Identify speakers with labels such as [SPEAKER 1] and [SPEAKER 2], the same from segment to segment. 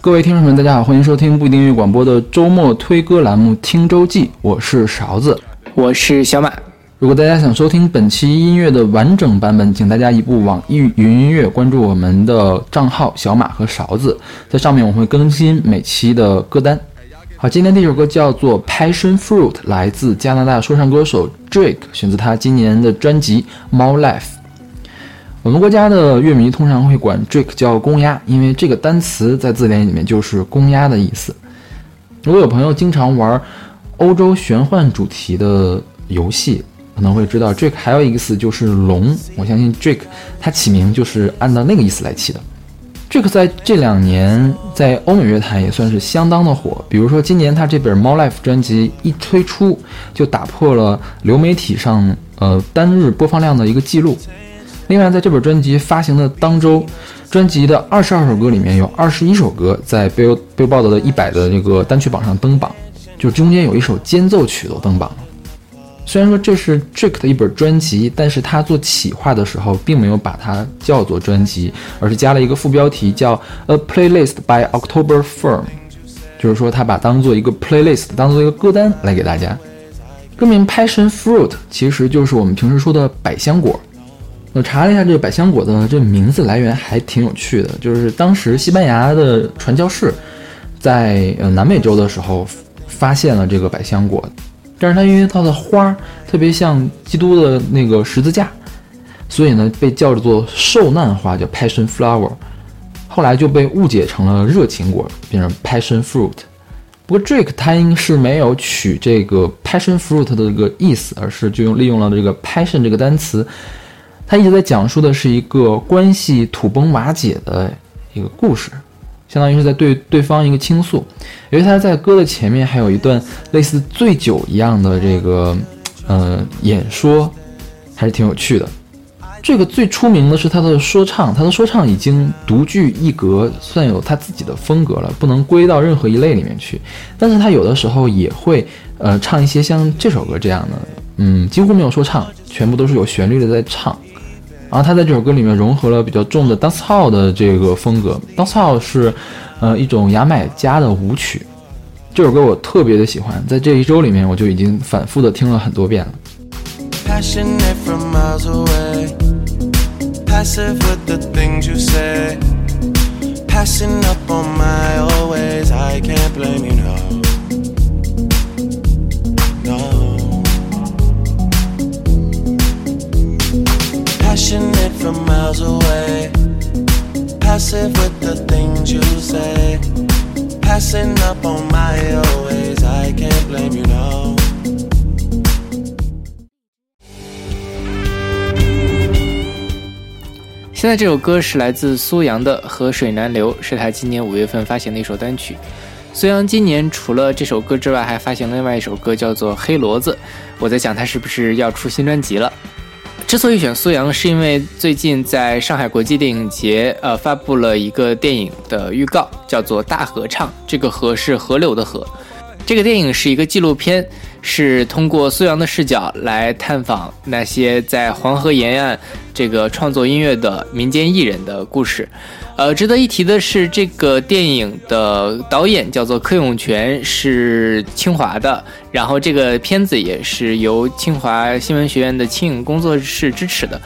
[SPEAKER 1] 各位听众朋友们，大家好，欢迎收听不一定音乐广播的周末推歌栏目《听周记》，我是勺子，
[SPEAKER 2] 我是小马。
[SPEAKER 1] 如果大家想收听本期音乐的完整版本，请大家移步网易云音乐，关注我们的账号小马和勺子，在上面我们会更新每期的歌单。好，今天这首歌叫做《Passion Fruit》，来自加拿大说唱歌手 Drake，选自他今年的专辑《猫 Life》。我们国家的乐迷通常会管 Drake 叫公鸭，因为这个单词在字典里面就是公鸭的意思。如果有朋友经常玩欧洲玄幻主题的游戏，可能会知道 Drake 还有一个词就是龙。我相信 Drake 他起名就是按照那个意思来起的。Drake 在这两年在欧美乐坛也算是相当的火，比如说今年他这本《猫 Life》专辑一推出，就打破了流媒体上呃单日播放量的一个记录。另外，在这本专辑发行的当周，专辑的二十二首歌里面有二十一首歌在 Bill Billboard 的一百的这个单曲榜上登榜，就中间有一首间奏曲都登榜了。虽然说这是 Drake 的一本专辑，但是他做企划的时候并没有把它叫做专辑，而是加了一个副标题叫 A Playlist by October Firm，就是说他把当做一个 playlist，当做一个歌单来给大家。歌名 Passion Fruit 其实就是我们平时说的百香果。我查了一下这个百香果的这名字来源，还挺有趣的，就是当时西班牙的传教士在呃南美洲的时候发现了这个百香果。但是它因为它的花特别像基督的那个十字架，所以呢被叫做受难花，叫 Passion Flower。后来就被误解成了热情果，变成 Passion Fruit。不过 Drake 他应是没有取这个 Passion Fruit 的这个意思，而是就用利用了这个 Passion 这个单词。他一直在讲述的是一个关系土崩瓦解的一个故事。相当于是在对对方一个倾诉，因为他在歌的前面还有一段类似醉酒一样的这个，呃，演说，还是挺有趣的。这个最出名的是他的说唱，他的说唱已经独具一格，算有他自己的风格了，不能归到任何一类里面去。但是他有的时候也会，呃，唱一些像这首歌这样的，嗯，几乎没有说唱，全部都是有旋律的在唱。然后他在这首歌里面融合了比较重的 dancehall 的这个风格，dancehall 是，呃，一种牙买加的舞曲。这首歌我特别的喜欢，在这一周里面我就已经反复的听了很多遍了。passionate from miles away. Passive with the things you say. Passing up on my always, I can't blame you now. 现在这首歌是来自苏阳的《河水难流》，是他今年五月份发行的一首单曲。苏阳今年除了这首歌之外，还发行了另外一首歌，叫做《黑骡子》。我在想，他是不是要出新专辑了？之所以选苏阳，是因为最近在上海国际电影节，呃，发布了一个电影的预告，叫做《大合唱》。这个“河”是河流的“河”。这个电影是一个纪录片，是通过苏阳的视角来探访那些在黄河沿岸这个创作音乐的民间艺人的故事。呃，值得一提的是，这个电影的导演叫做柯永泉，是清华的。然后这个片子也是由清华新闻学院的轻影工作室支持的。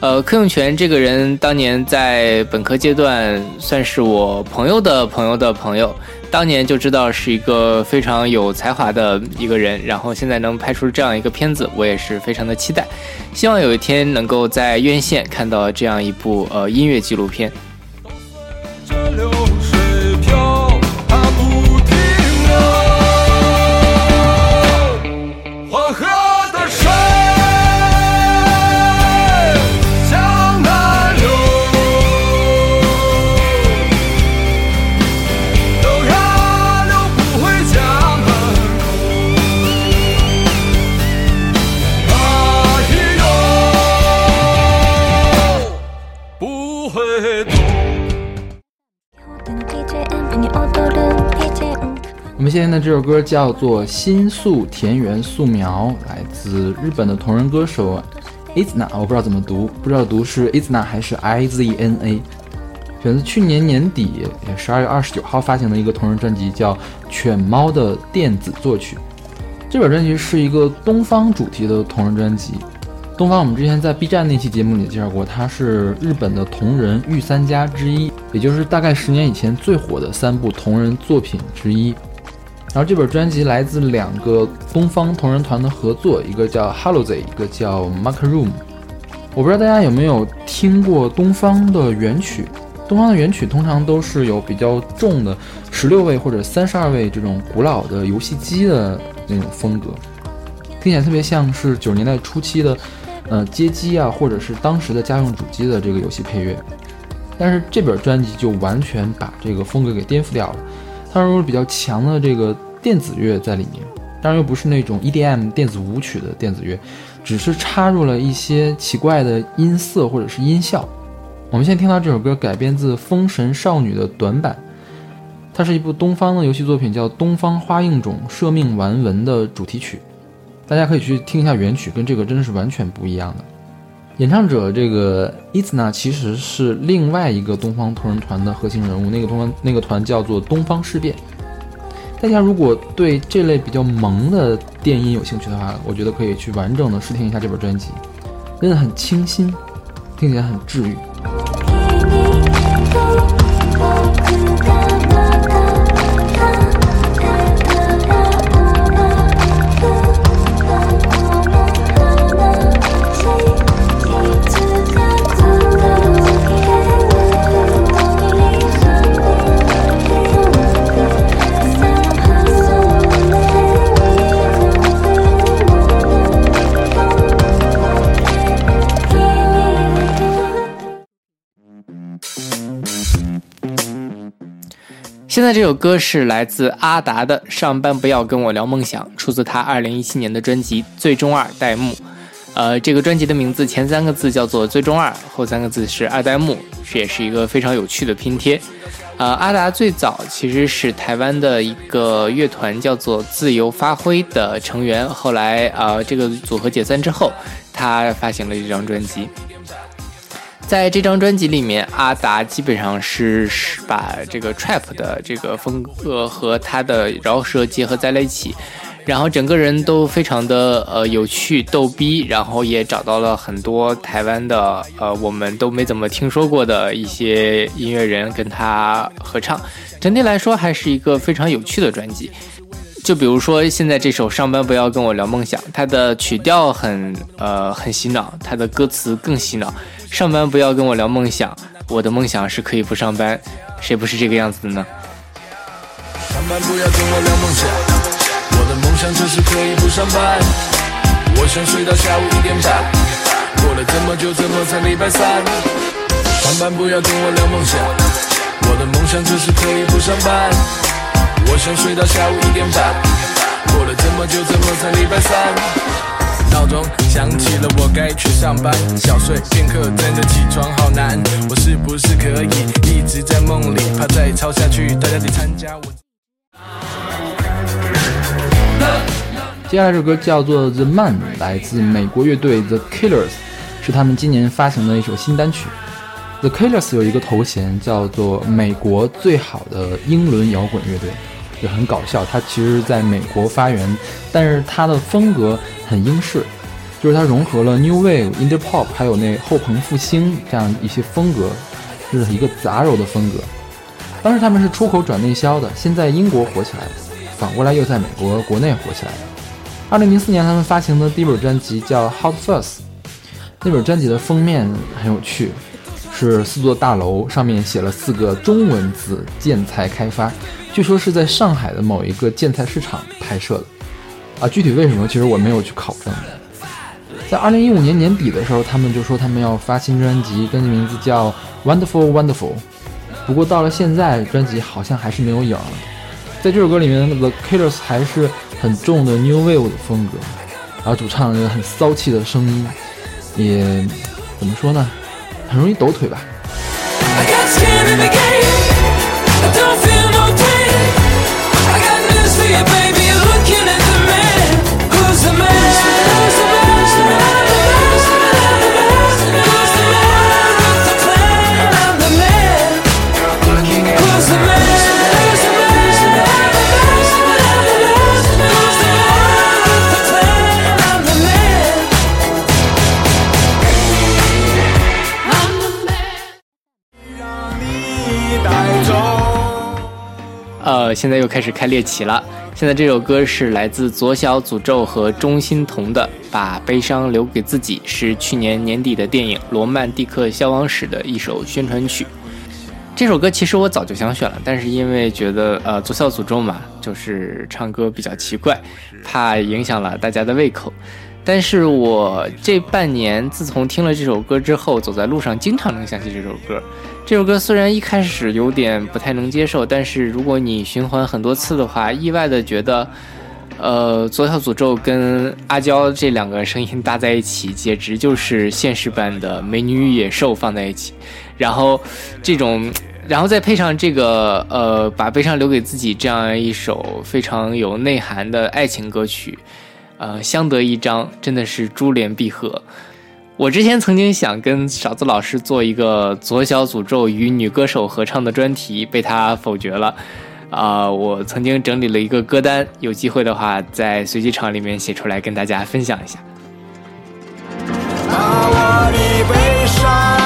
[SPEAKER 1] 呃，柯永泉这个人当年在本科阶段算是我朋友的朋友的朋友，当年就知道是一个非常有才华的一个人。然后现在能拍出这样一个片子，我也是非常的期待，希望有一天能够在院线看到这样一部呃音乐纪录片。这首歌叫做《新宿田园素描》，来自日本的同人歌手 Izna，我不知道怎么读，不知道读是 Izna 还是 I Z N A。选自去年年底，也十二月二十九号发行的一个同人专辑，叫《犬猫的电子作曲》。这本专辑是一个东方主题的同人专辑。东方，我们之前在 B 站那期节目里介绍过，它是日本的同人御三家之一，也就是大概十年以前最火的三部同人作品之一。然后这本专辑来自两个东方同人团的合作，一个叫 Hallowzy，一个叫 Mark Room。我不知道大家有没有听过东方的原曲。东方的原曲通常都是有比较重的十六位或者三十二位这种古老的游戏机的那种风格，听起来特别像是九十年代初期的，呃街机啊，或者是当时的家用主机的这个游戏配乐。但是这本专辑就完全把这个风格给颠覆掉了，它融入比较强的这个电子乐在里面，当然又不是那种 EDM 电子舞曲的电子乐，只是插入了一些奇怪的音色或者是音效。我们现在听到这首歌改编自《封神少女》的短版，它是一部东方的游戏作品，叫《东方花映种舍命丸文》的主题曲。大家可以去听一下原曲，跟这个真的是完全不一样的。演唱者这个伊兹娜其实是另外一个东方同人团的核心人物，那个东方那个团叫做东方事变。大家如果对这类比较萌的电音有兴趣的话，我觉得可以去完整的试听一下这本专辑，真的很清新，听起来很治愈。
[SPEAKER 2] 在这首歌是来自阿达的《上班不要跟我聊梦想》，出自他二零一七年的专辑《最终二代目》。呃，这个专辑的名字前三个字叫做“最终二”，后三个字是“二代目”，这也是一个非常有趣的拼贴。呃，阿达最早其实是台湾的一个乐团，叫做自由发挥的成员。后来，呃，这个组合解散之后，他发行了这张专辑。在这张专辑里面，阿达基本上是是把这个 trap 的这个风格和他的饶舌结合在了一起，然后整个人都非常的呃有趣逗逼，然后也找到了很多台湾的呃我们都没怎么听说过的一些音乐人跟他合唱，整体来说还是一个非常有趣的专辑。就比如说现在这首《上班不要跟我聊梦想》，它的曲调很呃很洗脑，它的歌词更洗脑。上班不要跟我聊梦想，我的梦想是可以不上班，谁不是这个样子的呢？
[SPEAKER 3] 上班不要跟我聊梦想，我的梦想就是可以不上班，我想睡到下午一点半，过了这么久怎么才礼拜三？上班不要跟我聊梦想，我的梦想就是可以不上班，我想睡到下午一点半，过了这么久怎么才礼拜三？闹钟响起了，我该去上班。小睡片刻，真的起床好难。我是不是可以一直在梦里？怕再吵下去，大家得参加我。
[SPEAKER 1] 接下来这首歌叫做《The Man》，来自美国乐队 The Killers，是他们今年发行的一首新单曲。The Killers 有一个头衔叫做“美国最好的英伦摇滚乐队”。也很搞笑，它其实是在美国发源，但是它的风格很英式，就是它融合了 New Wave、Indie Pop，还有那后朋复兴这样一些风格，就是一个杂糅的风格。当时他们是出口转内销的，现在英国火起来了，反过来又在美国国内火起来了。二零零四年他们发行的第一本专辑叫《Hot First》，那本专辑的封面很有趣，是四座大楼上面写了四个中文字“建材开发”。据说是在上海的某一个建材市场拍摄的，啊，具体为什么，其实我没有去考证。在二零一五年年底的时候，他们就说他们要发新专辑，专辑名字叫《Wonderful Wonderful》。不过到了现在，专辑好像还是没有影儿。在这首歌里面，The Killers 还是很重的 New Wave 的风格，然后主唱有很骚气的声音，也怎么说呢，很容易抖腿吧。
[SPEAKER 2] 现在又开始开猎奇了。现在这首歌是来自左小诅咒和钟欣桐的《把悲伤留给自己》，是去年年底的电影《罗曼蒂克消亡史》的一首宣传曲。这首歌其实我早就想选了，但是因为觉得呃左小诅咒嘛，就是唱歌比较奇怪，怕影响了大家的胃口。但是我这半年自从听了这首歌之后，走在路上经常能想起这首歌。这首歌虽然一开始有点不太能接受，但是如果你循环很多次的话，意外的觉得，呃，左小诅咒跟阿娇这两个声音搭在一起，简直就是现实版的美女与野兽放在一起。然后这种，然后再配上这个，呃，把悲伤留给自己这样一首非常有内涵的爱情歌曲。呃，相得益彰，真的是珠联璧合。我之前曾经想跟勺子老师做一个左小诅咒与女歌手合唱的专题，被他否决了。啊，我曾经整理了一个歌单，有机会的话在随机场里面写出来跟大家分享一下。
[SPEAKER 4] 把我的悲伤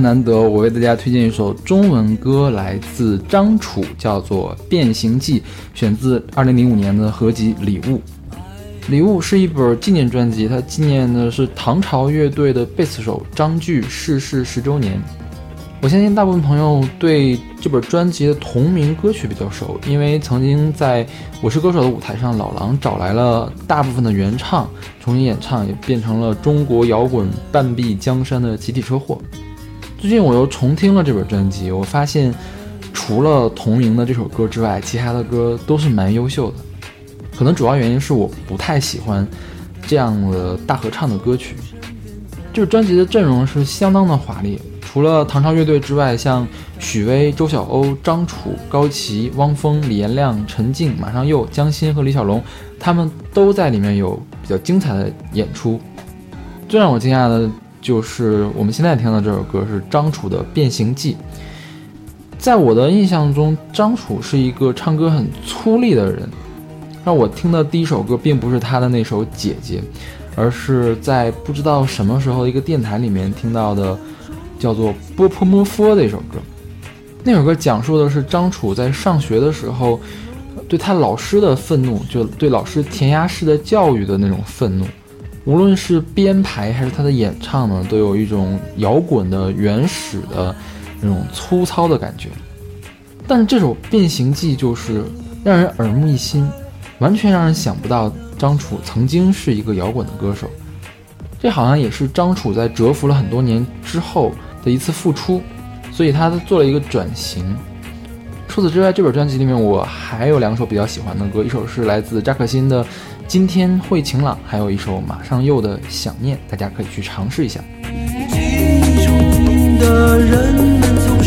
[SPEAKER 1] 难得，我为大家推荐一首中文歌，来自张楚，叫做《变形记》，选自2005年的合集《礼物》。《礼物》是一本纪念专辑，它纪念的是唐朝乐队的贝斯手张炬逝世十周年。我相信大部分朋友对这本专辑的同名歌曲比较熟，因为曾经在《我是歌手》的舞台上，老狼找来了大部分的原唱重新演唱，也变成了中国摇滚半壁江山的集体车祸。最近我又重听了这本专辑，我发现除了同名的这首歌之外，其他的歌都是蛮优秀的。可能主要原因是我不太喜欢这样的大合唱的歌曲。这本专辑的阵容是相当的华丽，除了唐朝乐队之外，像许巍、周晓鸥、张楚、高旗、汪峰、李延亮、陈静、马上佑、江心和李小龙，他们都在里面有比较精彩的演出。最让我惊讶的。就是我们现在听的这首歌是张楚的《变形记》。在我的印象中，张楚是一个唱歌很粗粝的人。让我听的第一首歌并不是他的那首《姐姐》，而是在不知道什么时候一个电台里面听到的，叫做《波泼摩佛》的一首歌。那首歌讲述的是张楚在上学的时候对他老师的愤怒，就对老师填鸭式的教育的那种愤怒。无论是编排还是他的演唱呢，都有一种摇滚的原始的那种粗糙的感觉。但是这首《变形记》就是让人耳目一新，完全让人想不到张楚曾经是一个摇滚的歌手。这好像也是张楚在蛰伏了很多年之后的一次复出，所以他做了一个转型。除此之外，这本专辑里面我还有两首比较喜欢的歌，一首是来自扎克辛的。今天会晴朗，还有一首马上又的想念，大家可以去尝试一下。
[SPEAKER 4] 记忆中的人们从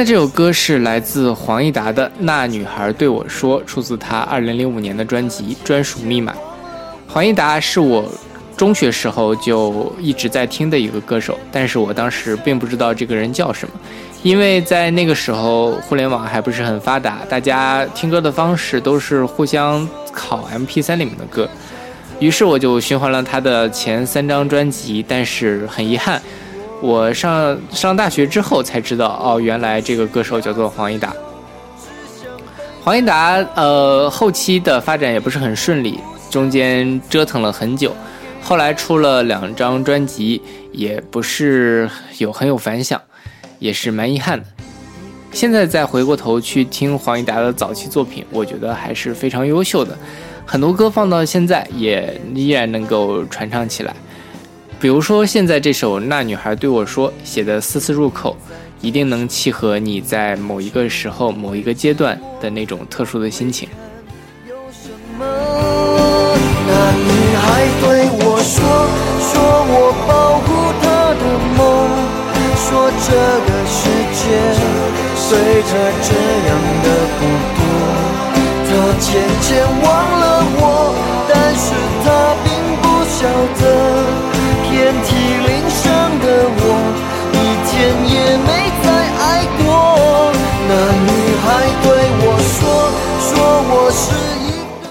[SPEAKER 2] 在这首歌是来自黄义达的《那女孩对我说》，出自他2005年的专辑《专属密码》。黄义达是我中学时候就一直在听的一个歌手，但是我当时并不知道这个人叫什么，因为在那个时候互联网还不是很发达，大家听歌的方式都是互相拷 MP3 里面的歌。于是我就循环了他的前三张专辑，但是很遗憾，我上上大学之后才知道，哦，原来这个歌手叫做黄义达。黄义达，呃，后期的发展也不是很顺利，中间折腾了很久，后来出了两张专辑，也不是有很有反响，也是蛮遗憾的。现在再回过头去听黄义达的早期作品，我觉得还是非常优秀的。很多歌放到现在也依然能够传唱起来。比如说现在这首《那女孩对我说》写的丝丝入口，一定能契合你在某一个时候、某一个阶段的那种特殊的心情。
[SPEAKER 4] 有什么？那女孩对我说，说我保护她的梦，说这个世界对她这样的不多。她渐渐忘了我，但是她并不晓得，遍体鳞伤的我，一天也没再爱过。那女孩对我说，说我是一个。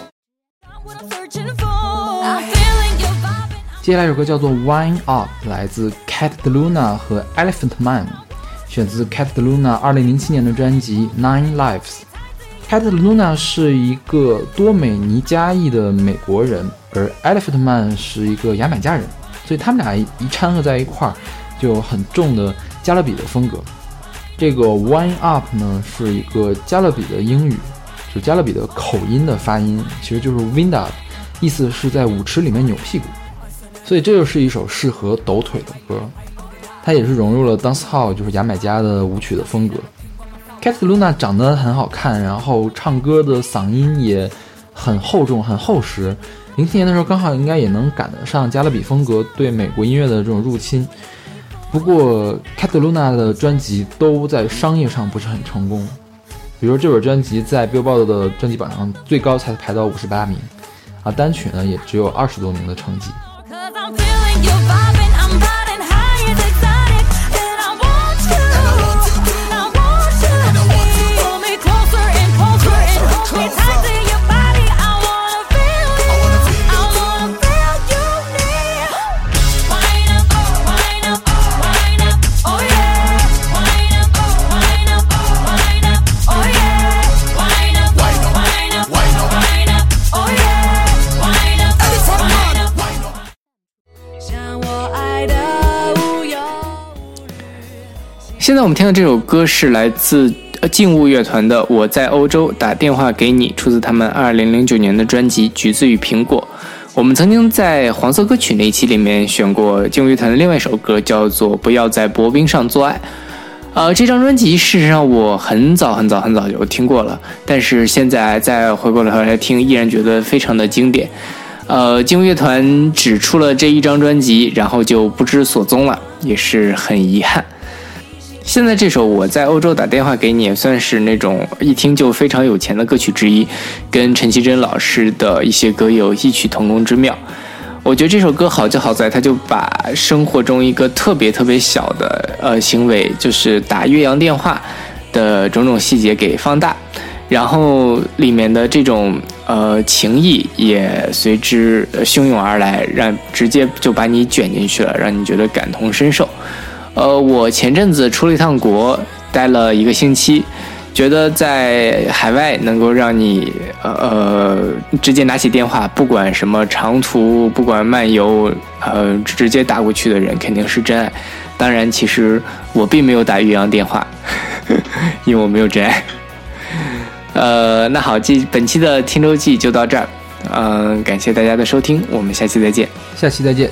[SPEAKER 1] 接下来有首歌叫做《Wine Up》，来自 Cat Luna 和 Elephant Man，选自 Cat Luna 2007年的专辑《Nine Lives》。Cat Luna 是一个多美尼加裔的美国人，而 Elephant Man 是一个牙买加人，所以他们俩一掺和在一块儿，就很重的加勒比的风格。这个 Wine Up 呢是一个加勒比的英语，就加勒比的口音的发音，其实就是 Wind Up，意思是在舞池里面扭屁股。所以这就是一首适合抖腿的歌，它也是融入了 dancehall，就是牙买加的舞曲的风格。Cat Luna 长得很好看，然后唱歌的嗓音也很厚重、很厚实。零七年的时候，刚好应该也能赶得上加勒比风格对美国音乐的这种入侵。不过，Cataluna 的专辑都在商业上不是很成功，比如这本专辑在 Billboard 的专辑榜上最高才排到五十八名，啊，单曲呢也只有二十多名的成绩。
[SPEAKER 5] 我
[SPEAKER 2] 们听到这首歌是来自呃静物乐团的《我在欧洲打电话给你》，出自他们2009年的专辑《橘子与苹果》。我们曾经在黄色歌曲那一期里面选过静物乐团的另外一首歌，叫做《不要在薄冰上做爱》。呃，这张专辑事实上我很早很早很早就听过了，但是现在再回过头来听，依然觉得非常的经典。呃，劲舞乐团只出了这一张专辑，然后就不知所踪了，也是很遗憾。现在这首《我在欧洲打电话给你》也算是那种一听就非常有钱的歌曲之一，跟陈绮贞老师的一些歌有异曲同工之妙。我觉得这首歌好就好在，它就把生活中一个特别特别小的呃行为，就是打越洋电话的种种细节给放大，然后里面的这种呃情谊也随之汹涌而来，让直接就把你卷进去了，让你觉得感同身受。呃，我前阵子出了一趟国，待了一个星期，觉得在海外能够让你呃呃直接拿起电话，不管什么长途，不管漫游，呃直接打过去的人肯定是真爱。当然，其实我并没有打越洋电话，因为我没有真爱。呃，那好，这本期的听周记就到这儿，嗯、感谢大家的收听，我们下期再见。
[SPEAKER 1] 下期再见。